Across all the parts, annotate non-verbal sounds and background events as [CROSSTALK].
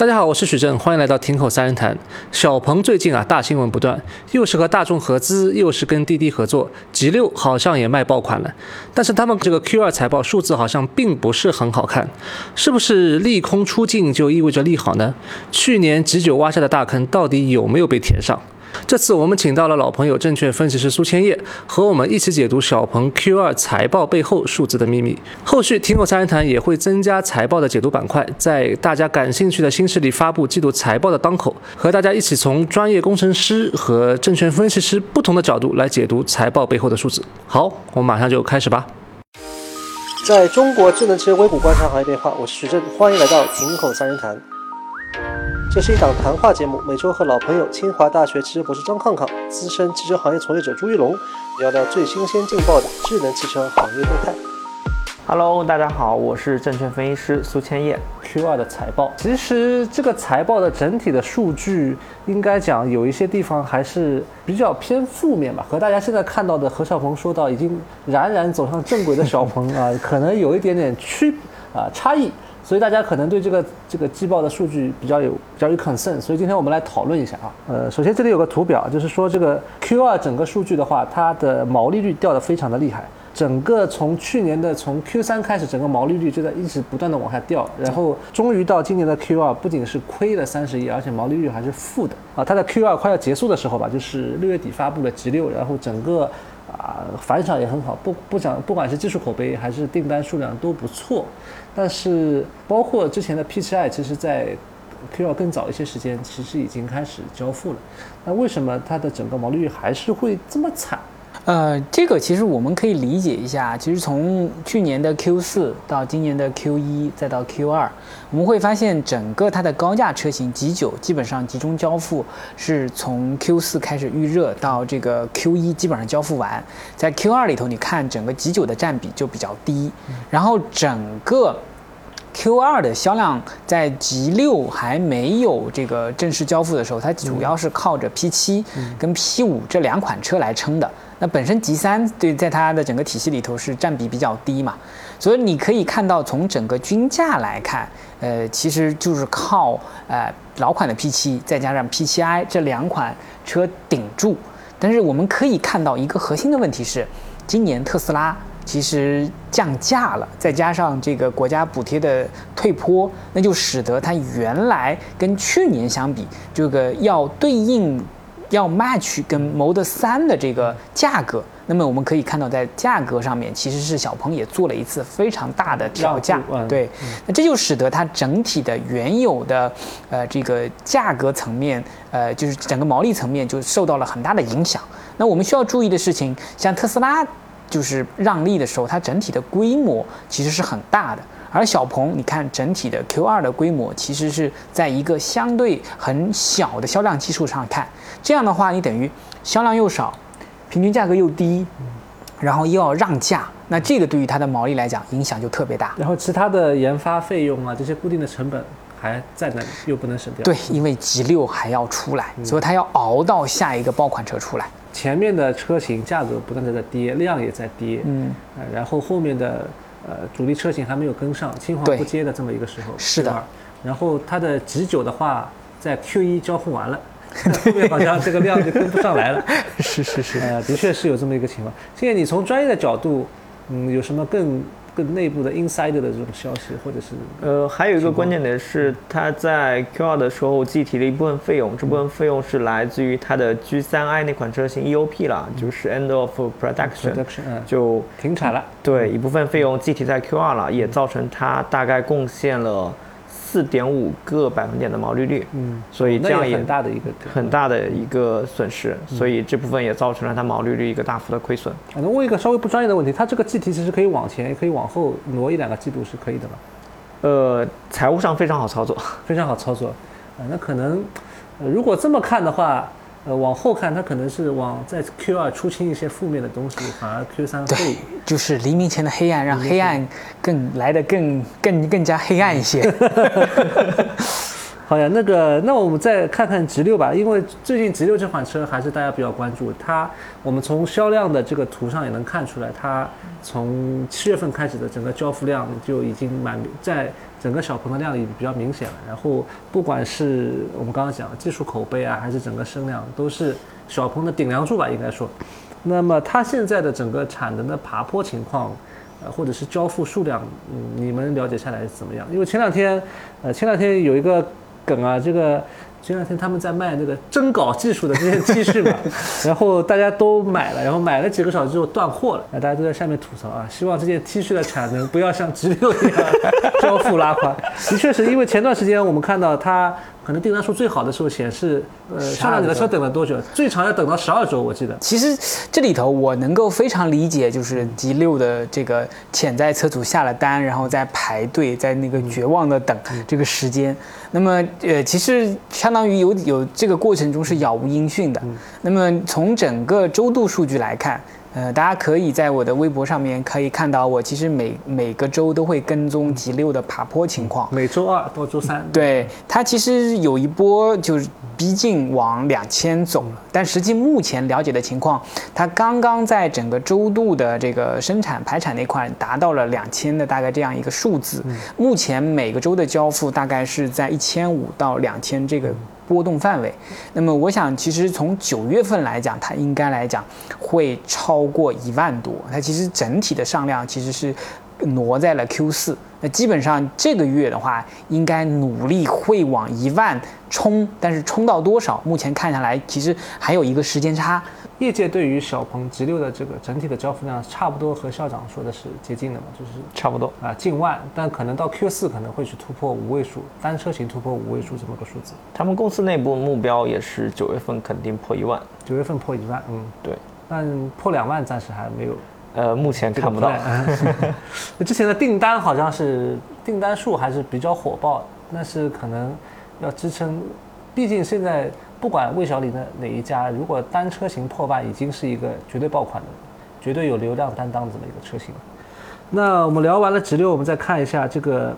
大家好，我是许正，欢迎来到亭口三人谈。小鹏最近啊，大新闻不断，又是和大众合资，又是跟滴滴合作，G 六好像也卖爆款了。但是他们这个 Q 二财报数字好像并不是很好看，是不是利空出尽就意味着利好呢？去年 G 九挖下的大坑到底有没有被填上？这次我们请到了老朋友证券分析师苏千叶，和我们一起解读小鹏 Q2 财报背后数字的秘密。后续听口三人谈也会增加财报的解读板块，在大家感兴趣的新势力发布季度财报的当口，和大家一起从专业工程师和证券分析师不同的角度来解读财报背后的数字。好，我们马上就开始吧。在中国智能汽车硅谷观察行业变化，我是徐正，欢迎来到听口三人谈。这是一档谈话节目，每周和老朋友清华大学汽车博士张康康、资深汽车行业从业者朱一龙聊聊最新鲜劲爆的智能汽车行业动态。Hello，大家好，我是证券分析师苏千叶。Q2 的财报，其实这个财报的整体的数据，应该讲有一些地方还是比较偏负面吧。和大家现在看到的何小鹏说到已经冉冉走上正轨的小鹏啊，可能有一点点区啊差异。所以大家可能对这个这个季报的数据比较有比较有 concern，所以今天我们来讨论一下啊。呃，首先这里有个图表，就是说这个 Q2 整个数据的话，它的毛利率掉的非常的厉害。整个从去年的从 Q3 开始，整个毛利率就在一直不断的往下掉，然后终于到今年的 Q2，不仅是亏了三十亿，而且毛利率还是负的啊。它的 Q2 快要结束的时候吧，就是六月底发布了 G6，然后整个啊反响也很好，不不讲不管是技术口碑还是订单数量都不错。但是，包括之前的 P7i，其实在 Q2 更早一些时间，其实已经开始交付了。那为什么它的整个毛利率还是会这么惨？呃，这个其实我们可以理解一下。其实从去年的 Q4 到今年的 Q1 再到 Q2，我们会发现整个它的高价车型 G9 基本上集中交付，是从 Q4 开始预热到这个 Q1 基本上交付完。在 Q2 里头，你看整个 G9 的占比就比较低，然后整个 Q2 的销量在 G6 还没有这个正式交付的时候，它主要是靠着 P7 跟 P5 这两款车来撑的。那本身 G3 对在它的整个体系里头是占比比较低嘛，所以你可以看到从整个均价来看，呃，其实就是靠呃老款的 P7 再加上 P7i 这两款车顶住。但是我们可以看到一个核心的问题是，今年特斯拉其实降价了，再加上这个国家补贴的退坡，那就使得它原来跟去年相比，这个要对应。要 match 跟 Model 3的这个价格，那么我们可以看到，在价格上面其实是小鹏也做了一次非常大的调价，对，那这就使得它整体的原有的呃这个价格层面，呃就是整个毛利层面就受到了很大的影响。那我们需要注意的事情，像特斯拉就是让利的时候，它整体的规模其实是很大的。而小鹏，你看整体的 Q2 的规模，其实是在一个相对很小的销量基础上看，这样的话，你等于销量又少，平均价格又低，然后又要让价，那这个对于它的毛利来讲影响就特别大。然后其他的研发费用啊，这些固定的成本还在那里，又不能省掉。对，因为 G 六还要出来，所以它要熬到下一个爆款车出来。前面的车型价格不断的在跌，量也在跌，嗯，然后后面的。呃，主力车型还没有跟上，青黄不接的这么一个时候，是的。然后它的 G 九的话，在 Q 一交付完了，[LAUGHS] 后面好像这个量就跟不上来了。[LAUGHS] 是是是，呃，的确是有这么一个情况。现在你从专业的角度，嗯，有什么更？更内部的 insider 的这种消息，或者是呃，还有一个关键点是，它在 Q2 的时候计提了一部分费用，这部分费用是来自于它的 G3i 那款车型 EOP 了，就是 end of production，就停产了。对，一部分费用计提在 Q2 了，也造成它大概贡献了。四点五个百分点的毛利率，嗯，所以这样也很大的一个很大的一个损失，所以这部分也造成了它毛利率一个大幅的亏损。那问一个稍微不专业的问题，它这个计提其实可以往前，也可以往后挪一两个季度是可以的吧？呃，财务上非常好操作，非常好操作。啊，那可能，如果这么看的话。呃，往后看，它可能是往在 Q 二出清一些负面的东西，反而 Q 三会就是黎明前的黑暗，让黑暗更来的更更更加黑暗一些。[LAUGHS] 好呀，那个，那我们再看看 G 六吧，因为最近 G 六这款车还是大家比较关注。它，我们从销量的这个图上也能看出来，它从七月份开始的整个交付量就已经蛮在整个小鹏的量里比较明显了。然后，不管是我们刚刚讲的技术口碑啊，还是整个声量，都是小鹏的顶梁柱吧，应该说。那么它现在的整个产能的爬坡情况。呃，或者是交付数量，嗯，你们了解下来是怎么样？因为前两天，呃，前两天有一个梗啊，这个前两天他们在卖那个征稿技术的这些 T 恤嘛，[LAUGHS] 然后大家都买了，然后买了几个小时之后断货了，那大家都在下面吐槽啊，希望这件 T 恤的产能不要像 G 六一样交付拉垮。[LAUGHS] 的确是因为前段时间我们看到它。可能订单数最好的时候显示，呃，上量你的车等了多久？最长要等到十二周，我记得。其实这里头我能够非常理解，就是 G 六的这个潜在车主下了单，然后在排队，在那个绝望的等这个时间。那么，呃，其实相当于有有这个过程中是杳无音讯的。那么从整个周度数据来看。呃，大家可以在我的微博上面可以看到，我其实每每个周都会跟踪极六的爬坡情况。每周二到周三。对，它其实有一波就是逼近往两千走了，但实际目前了解的情况，它刚刚在整个周度的这个生产排产那块达到了两千的大概这样一个数字。目前每个周的交付大概是在一千五到两千这个。波动范围，那么我想，其实从九月份来讲，它应该来讲会超过一万多。它其实整体的上量其实是挪在了 Q 四。那基本上这个月的话，应该努力会往一万冲，但是冲到多少，目前看下来，其实还有一个时间差。业界对于小鹏 G 六的这个整体的交付量，差不多和校长说的是接近的嘛，就是差不多啊，近万，但可能到 Q 四可能会去突破五位数，单车型突破五位数这么个数字。他们公司内部目标也是九月份肯定破一万，九月份破一万，嗯，对，但破两万暂时还没有，呃，目前看不到。之前的订单好像是订单数还是比较火爆，[LAUGHS] 但是可能要支撑，毕竟现在。不管魏小李的哪一家，如果单车型破万，已经是一个绝对爆款的，绝对有流量担当这么一个车型。那我们聊完了直六，我们再看一下这个，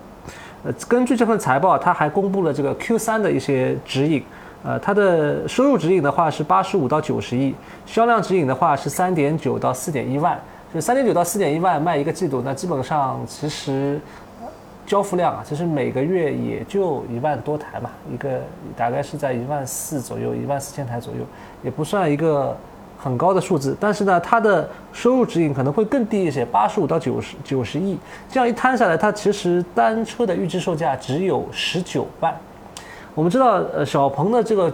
呃，根据这份财报，它还公布了这个 Q 三的一些指引。呃，它的收入指引的话是八十五到九十亿，销量指引的话是三点九到四点一万，就三点九到四点一万卖一个季度，那基本上其实。交付量啊，其实每个月也就一万多台嘛，一个大概是在一万四左右，一万四千台左右，也不算一个很高的数字。但是呢，它的收入指引可能会更低一些，八十五到九十九十亿。这样一摊下来，它其实单车的预计售价只有十九万。我们知道，呃，小鹏的这个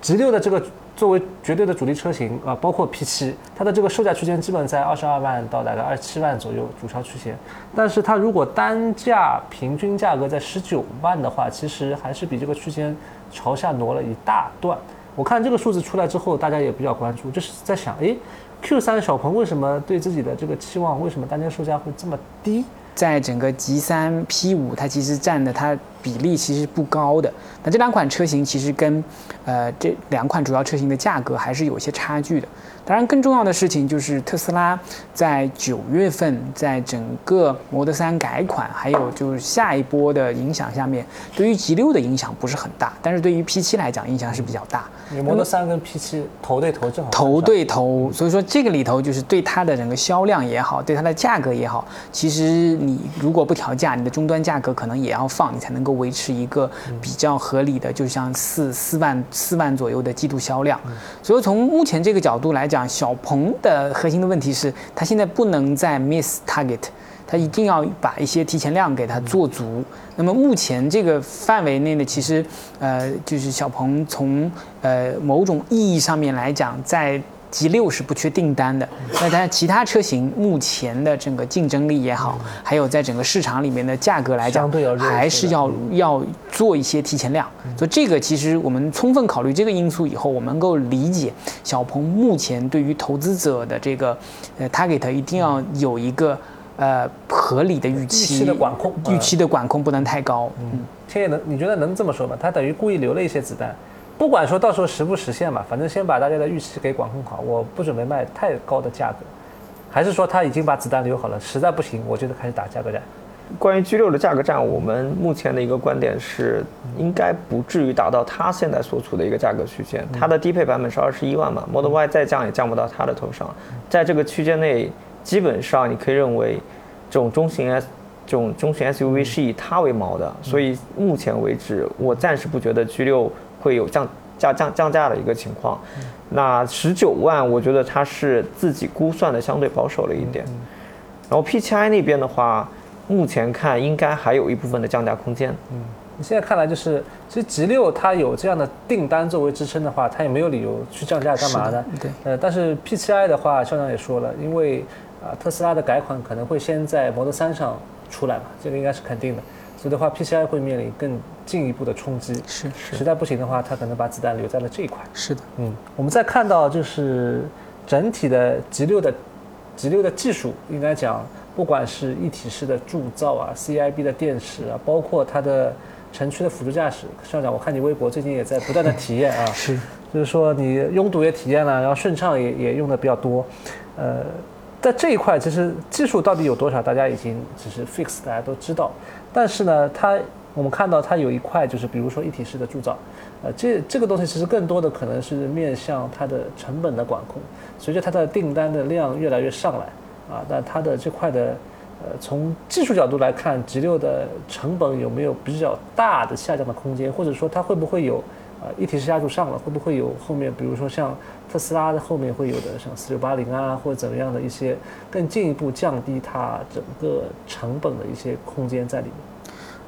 G 六的这个。作为绝对的主力车型啊，包括 P7，它的这个售价区间基本在二十二万到大概二十七万左右，主销区间。但是它如果单价平均价格在十九万的话，其实还是比这个区间朝下挪了一大段。我看这个数字出来之后，大家也比较关注，就是在想，诶 q 3小鹏为什么对自己的这个期望，为什么单间售价会这么低？在整个 G 三、P 五它其实占的它比例其实不高的。那这两款车型其实跟，呃，这两款主要车型的价格还是有些差距的。当然，更重要的事情就是特斯拉在九月份在整个 Model 3改款，还有就是下一波的影响下面，对于 G6 的影响不是很大，但是对于 P7 来讲影响是比较大。你 Model 3跟 P7 头对头正好。头对头，所以说这个里头就是对它的整个销量也好，对它的价格也好，其实你如果不调价，你的终端价格可能也要放，你才能够维持一个比较合理的，就像四四万四万左右的季度销量。所以从目前这个角度来讲。小鹏的核心的问题是，它现在不能再 miss target，它一定要把一些提前量给它做足。那么目前这个范围内呢，其实，呃，就是小鹏从呃某种意义上面来讲，在。G 六是不缺订单的，那它其他车型目前的整个竞争力也好，还有在整个市场里面的价格来讲，还是要要做一些提前量。所以这个其实我们充分考虑这个因素以后，我们能够理解小鹏目前对于投资者的这个呃 target 一定要有一个呃合理的预期，预期的管控，预期的管控不能太高。嗯，天也能，你觉得能这么说吗？他等于故意留了一些子弹。不管说到时候实不实现吧，反正先把大家的预期给管控好。我不准备卖太高的价格，还是说他已经把子弹留好了，实在不行我就开始打价格战。关于 G 六的价格战，我们目前的一个观点是，应该不至于达到它现在所处的一个价格区间。它的低配版本是二十一万嘛，Model Y 再降也降不到它的头上。在这个区间内，基本上你可以认为，这种中型 S 这种中型 SUV 是以它为锚的。所以目前为止，我暂时不觉得 G 六会有降价降降价的一个情况。那十九万，我觉得它是自己估算的相对保守了一点。然后 P7i 那边的话。目前看应该还有一部分的降价空间。嗯，你现在看来就是，其实 G 六它有这样的订单作为支撑的话，它也没有理由去降价干嘛呢？对。呃，但是 P7i 的话，校长也说了，因为啊特斯拉的改款可能会先在 Model 3上出来嘛，这个应该是肯定的。所以的话，P7i 会面临更进一步的冲击。是是。实在不行的话，他可能把子弹留在了这一块。是的。嗯，我们再看到就是整体的 G 六的 G 六的技术，应该讲。不管是一体式的铸造啊，CIB 的电池啊，包括它的城区的辅助驾驶，校长，我看你微博最近也在不断的体验啊，是，就是说你拥堵也体验了，然后顺畅也也用的比较多，呃，在这一块其实技术到底有多少，大家已经只是 fix，大家都知道，但是呢，它我们看到它有一块就是比如说一体式的铸造，呃，这这个东西其实更多的可能是面向它的成本的管控，随着它的订单的量越来越上来。啊，那它的这块的，呃，从技术角度来看，G 六的成本有没有比较大的下降的空间？或者说它会不会有，呃，一体式压铸上了，会不会有后面，比如说像特斯拉的后面会有的，像四六八零啊，或者怎么样的一些更进一步降低它整个成本的一些空间在里面？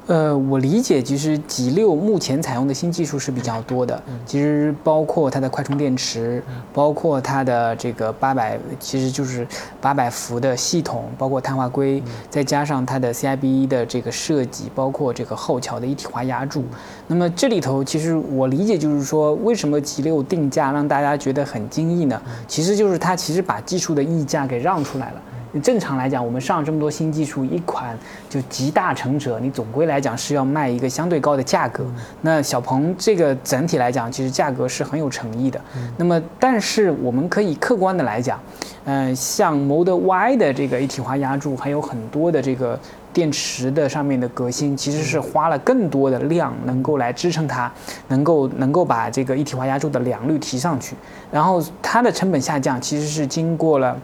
呃，我理解，其实 G 六目前采用的新技术是比较多的，其实包括它的快充电池，包括它的这个八百，其实就是八百伏的系统，包括碳化硅，再加上它的 CIB 的这个设计，包括这个后桥的一体化压铸。那么这里头，其实我理解就是说，为什么 G 六定价让大家觉得很惊异呢？其实就是它其实把技术的溢价给让出来了。正常来讲，我们上这么多新技术，一款就集大成者，你总归来讲是要卖一个相对高的价格。那小鹏这个整体来讲，其实价格是很有诚意的。那么，但是我们可以客观的来讲，嗯，像 Model Y 的这个一体化压铸，还有很多的这个电池的上面的革新，其实是花了更多的量，能够来支撑它，能够能够把这个一体化压铸的良率提上去。然后它的成本下降，其实是经过了。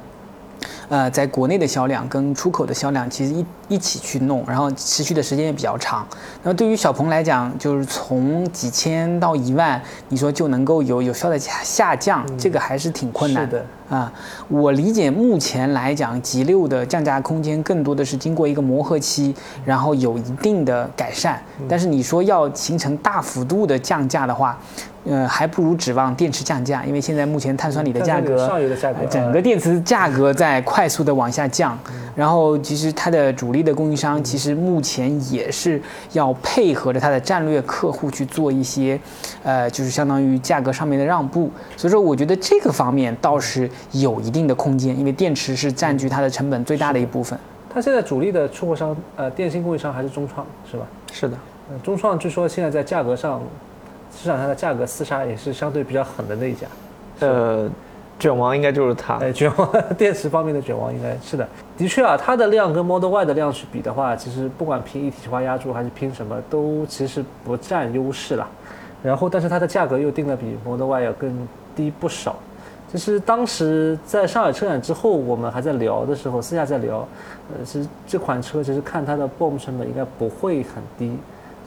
呃，在国内的销量跟出口的销量其实一一起去弄，然后持续的时间也比较长。那么对于小鹏来讲，就是从几千到一万，你说就能够有有效的下下降，这个还是挺困难的啊。我理解目前来讲，G 六的降价空间更多的是经过一个磨合期，然后有一定的改善。但是你说要形成大幅度的降价的话，呃，还不如指望电池降价，因为现在目前碳酸锂的价格，上游的价格，整个电池价格在快速的往下降。然后其实它的主力的供应商，其实目前也是要配合着它的战略客户去做一些，呃，就是相当于价格上面的让步。所以说，我觉得这个方面倒是有一定的空间，因为电池是占据它的成本最大的一部分。它现在主力的出货商，呃，电信供应商还是中创，是吧？是的。呃，中创据说现在在价格上。市场上的价格厮杀也是相对比较狠的那一家，呃，卷王应该就是它。哎，卷王电池方面的卷王应该是的，的确啊，它的量跟 Model Y 的量去比的话，其实不管拼一体化压铸还是拼什么，都其实不占优势了。然后，但是它的价格又定的比 Model Y 要更低不少。其实当时在上海车展之后，我们还在聊的时候，私下在聊，呃，其实这款车其实看它的 BOM 成本应该不会很低。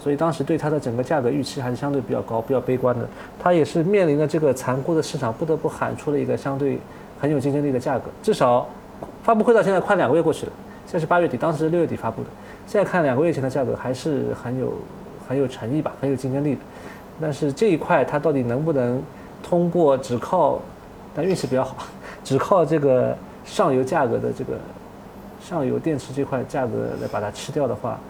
所以当时对它的整个价格预期还是相对比较高、比较悲观的。它也是面临着这个残酷的市场，不得不喊出了一个相对很有竞争力的价格。至少发布会到现在快两个月过去了，现在是八月底，当时六月底发布的。现在看两个月前的价格还是很有很有诚意吧，很有竞争力的。但是这一块它到底能不能通过只靠，但运气比较好，只靠这个上游价格的这个上游电池这块价格来把它吃掉的话，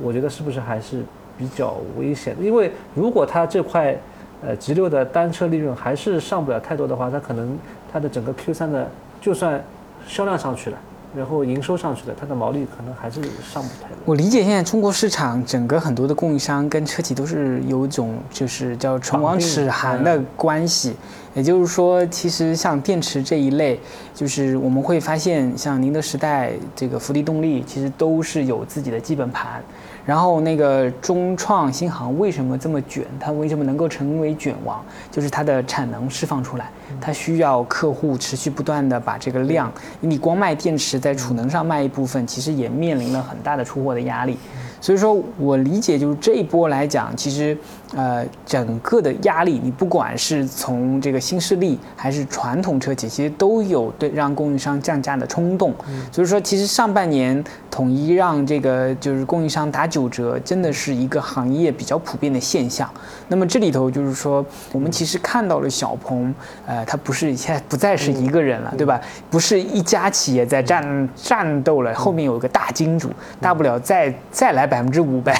我觉得是不是还是？比较危险，因为如果它这块，呃，G 六的单车利润还是上不了太多的话，它可能它的整个 Q 三的就算销量上去了，然后营收上去了，它的毛利可能还是上不太多。我理解现在中国市场整个很多的供应商跟车企都是有一种就是叫唇亡齿寒的关系，也就是说，其实像电池这一类，就是我们会发现，像宁德时代、这个福迪动力，其实都是有自己的基本盘。然后那个中创新航为什么这么卷？它为什么能够成为卷王？就是它的产能释放出来，它需要客户持续不断的把这个量，你光卖电池在储能上卖一部分，其实也面临了很大的出货的压力。所以说我理解，就是这一波来讲，其实，呃，整个的压力，你不管是从这个新势力还是传统车企，其实都有对让供应商降价的冲动。所以说，其实上半年统一让这个就是供应商打九折，真的是一个行业比较普遍的现象。那么这里头就是说，我们其实看到了小鹏，呃，它不是 [LAUGHS] 现在不再是一个人了，对吧？不是一家企业在战战斗了，后面有一个大金主，大不了再再来。百分之五呗。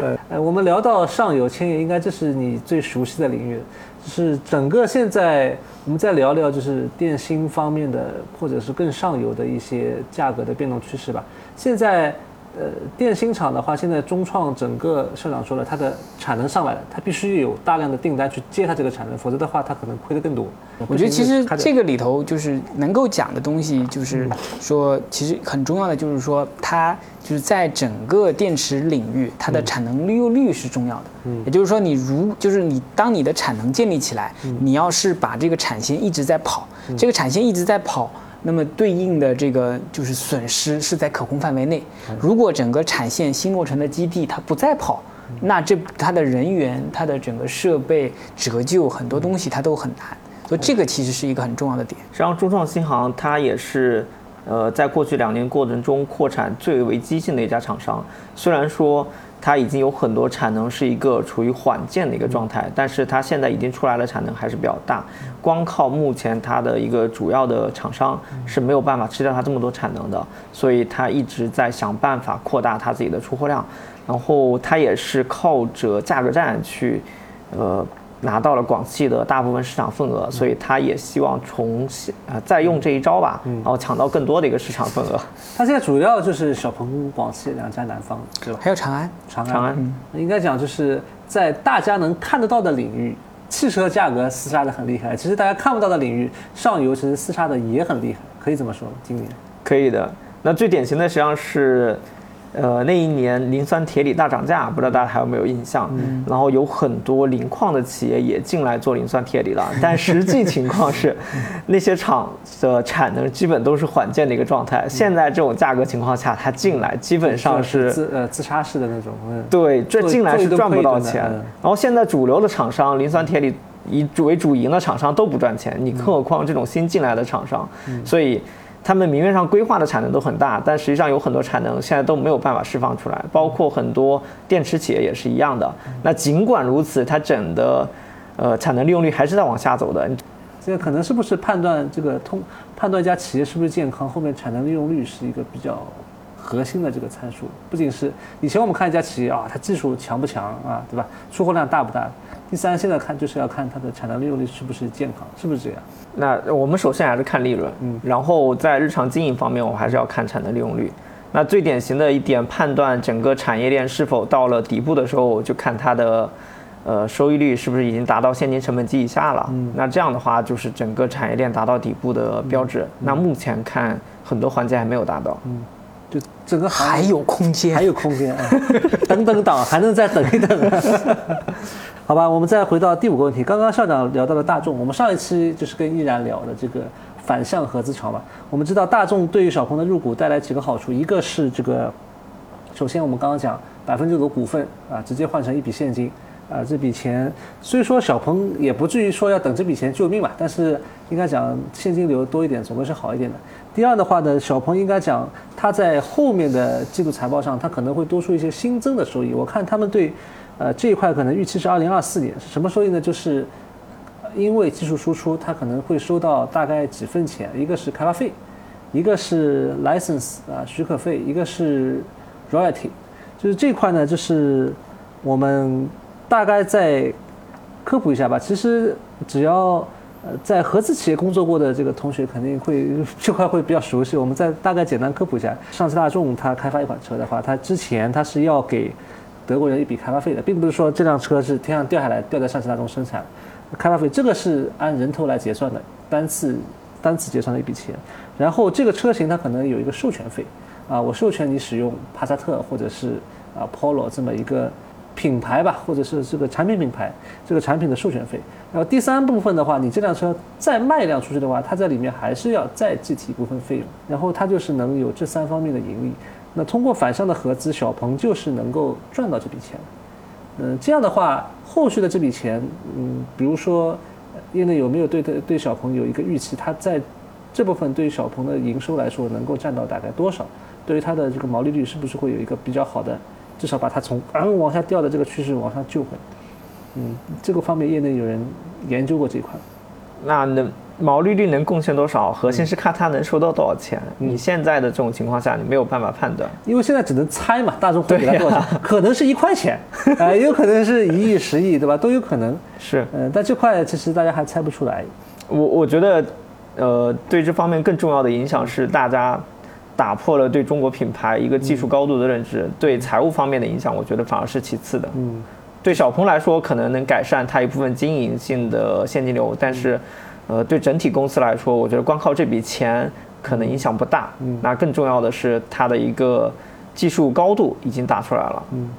[LAUGHS] 呃，我们聊到上游千叶，应该这是你最熟悉的领域，就是整个现在，我们再聊聊就是电芯方面的，或者是更上游的一些价格的变动趋势吧。现在。呃，电芯厂的话，现在中创整个社长说了，它的产能上来了，它必须有大量的订单去接它这个产能，否则的话，它可能亏得更多。我觉得其实这个里头就是能够讲的东西，就是说，其实很重要的就是说，它就是在整个电池领域，它的产能利用率是重要的。嗯，也就是说，你如就是你当你的产能建立起来，你要是把这个产线一直在跑，这个产线一直在跑。那么对应的这个就是损失是在可控范围内。如果整个产线新落成的基地它不再跑，那这它的人员、它的整个设备折旧很多东西它都很难。所以这个其实是一个很重要的点。实际上，中创新航它也是，呃，在过去两年过程中扩产最为激进的一家厂商。虽然说。它已经有很多产能是一个处于缓建的一个状态，但是它现在已经出来的产能还是比较大，光靠目前它的一个主要的厂商是没有办法吃掉它这么多产能的，所以它一直在想办法扩大它自己的出货量，然后它也是靠着价格战去，呃。拿到了广汽的大部分市场份额，所以他也希望重新啊再用这一招吧，然后抢到更多的一个市场份额。他现在主要就是小鹏、广汽两家南方，对吧？还有长安，长安，长安。应该讲就是在大家能看得到的领域，汽车价格厮杀的很厉害。其实大家看不到的领域，上游其实厮杀的也很厉害，可以这么说。今年可以的。那最典型的实际上是。呃，那一年磷酸铁锂大涨价，不知道大家还有没有印象？嗯，然后有很多磷矿的企业也进来做磷酸铁锂了，[LAUGHS] 但实际情况是，那些厂的产能基本都是缓建的一个状态。现在这种价格情况下，它进来基本上是自呃自杀式的那种。对，这进来是赚不到钱。然后现在主流的厂商，磷酸铁锂以主为主营的厂商都不赚钱，你更何况这种新进来的厂商，所以。他们明面上规划的产能都很大，但实际上有很多产能现在都没有办法释放出来，包括很多电池企业也是一样的。那尽管如此，它整的，呃，产能利用率还是在往下走的。这个可能是不是判断这个通判断一家企业是不是健康，后面产能利用率是一个比较核心的这个参数。不仅是以前我们看一家企业啊，它技术强不强啊，对吧？出货量大不大？第三，现在看就是要看它的产能利用率是不是健康，是不是这样？那我们首先还是看利润，嗯，然后在日常经营方面，我还是要看产能利用率。那最典型的一点判断整个产业链是否到了底部的时候，就看它的，呃，收益率是不是已经达到现金成本及以下了。嗯，那这样的话就是整个产业链达到底部的标志。那目前看很多环节还没有达到。嗯。就整个还有空间，还有空间，等等等，还能再等一等。[LAUGHS] 好吧，我们再回到第五个问题。刚刚校长聊到了大众，我们上一期就是跟依然聊的这个反向合资潮嘛。我们知道大众对于小鹏的入股带来几个好处，一个是这个，首先我们刚刚讲百分之五的股份啊，直接换成一笔现金。啊，这笔钱虽说小鹏也不至于说要等这笔钱救命吧，但是应该讲现金流多一点总归是好一点的。第二的话呢，小鹏应该讲它在后面的季度财报上，它可能会多出一些新增的收益。我看他们对，呃这一块可能预期是二零二四年是什么收益呢？就是因为技术输出，它可能会收到大概几份钱，一个是开发费，一个是 license 啊许可费，一个是 royalty，就是这块呢，就是我们。大概再科普一下吧。其实只要呃，在合资企业工作过的这个同学肯定会 [LAUGHS] 这块会比较熟悉。我们再大概简单科普一下，上汽大众它开发一款车的话，它之前它是要给德国人一笔开发费的，并不是说这辆车是天上掉下来掉在上汽大众生产，开发费这个是按人头来结算的，单次单次结算的一笔钱。然后这个车型它可能有一个授权费，啊，我授权你使用帕萨特或者是啊 Polo 这么一个。品牌吧，或者是这个产品品牌，这个产品的授权费。然后第三部分的话，你这辆车再卖一辆出去的话，它在里面还是要再计提一部分费用。然后它就是能有这三方面的盈利。那通过反向的合资，小鹏就是能够赚到这笔钱。嗯，这样的话，后续的这笔钱，嗯，比如说，业内有没有对对对小鹏有一个预期？它在这部分对小鹏的营收来说，能够占到大概多少？对于它的这个毛利率，是不是会有一个比较好的？至少把它从嗯往下掉的这个趋势往上救回，嗯，这个方面业内有人研究过这一块。那能毛利率能贡献多少？核心是看它能收到多少钱。你现在的这种情况下，你没有办法判断，因为现在只能猜嘛。大众会给他多少钱？[LAUGHS] 可能是一块钱，啊，也有可能是一亿、十亿，对吧？都有可能。是，嗯，但这块其实大家还猜不出来。我我觉得，呃，对这方面更重要的影响是大家。打破了对中国品牌一个技术高度的认知，对财务方面的影响，我觉得反而是其次的。嗯，对小鹏来说，可能能改善它一部分经营性的现金流，但是，呃，对整体公司来说，我觉得光靠这笔钱可能影响不大。嗯，那更重要的是它的一个技术高度已经打出来了。嗯，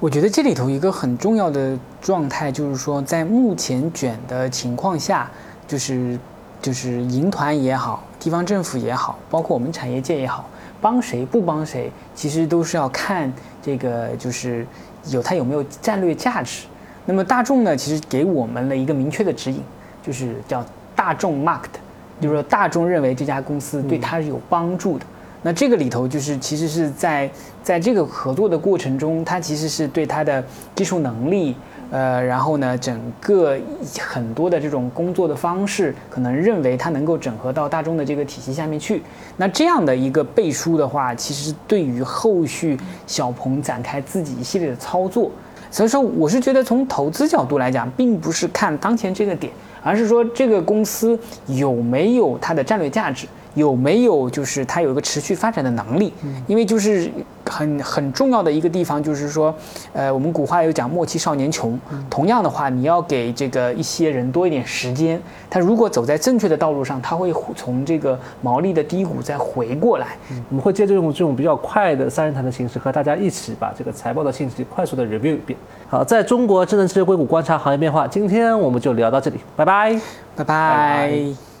我觉得这里头一个很重要的状态就是说，在目前卷的情况下，就是。就是银团也好，地方政府也好，包括我们产业界也好，帮谁不帮谁，其实都是要看这个，就是有它有没有战略价值。那么大众呢，其实给我们了一个明确的指引，就是叫大众 marked，就是说大众认为这家公司对他是有帮助的。那这个里头就是其实是在在这个合作的过程中，它其实是对它的技术能力。呃，然后呢，整个很多的这种工作的方式，可能认为它能够整合到大众的这个体系下面去。那这样的一个背书的话，其实对于后续小鹏展开自己一系列的操作，所以说我是觉得从投资角度来讲，并不是看当前这个点，而是说这个公司有没有它的战略价值。有没有就是它有一个持续发展的能力？因为就是很很重要的一个地方，就是说，呃，我们古话有讲“莫欺少年穷”。同样的话，你要给这个一些人多一点时间，他如果走在正确的道路上，他会从这个毛利的低谷再回过来。我们会借这种这种比较快的三人谈的形式，和大家一起把这个财报的信息快速的 review 一遍。好，在中国智能汽车硅谷观察行业变化，今天我们就聊到这里，拜拜，拜拜。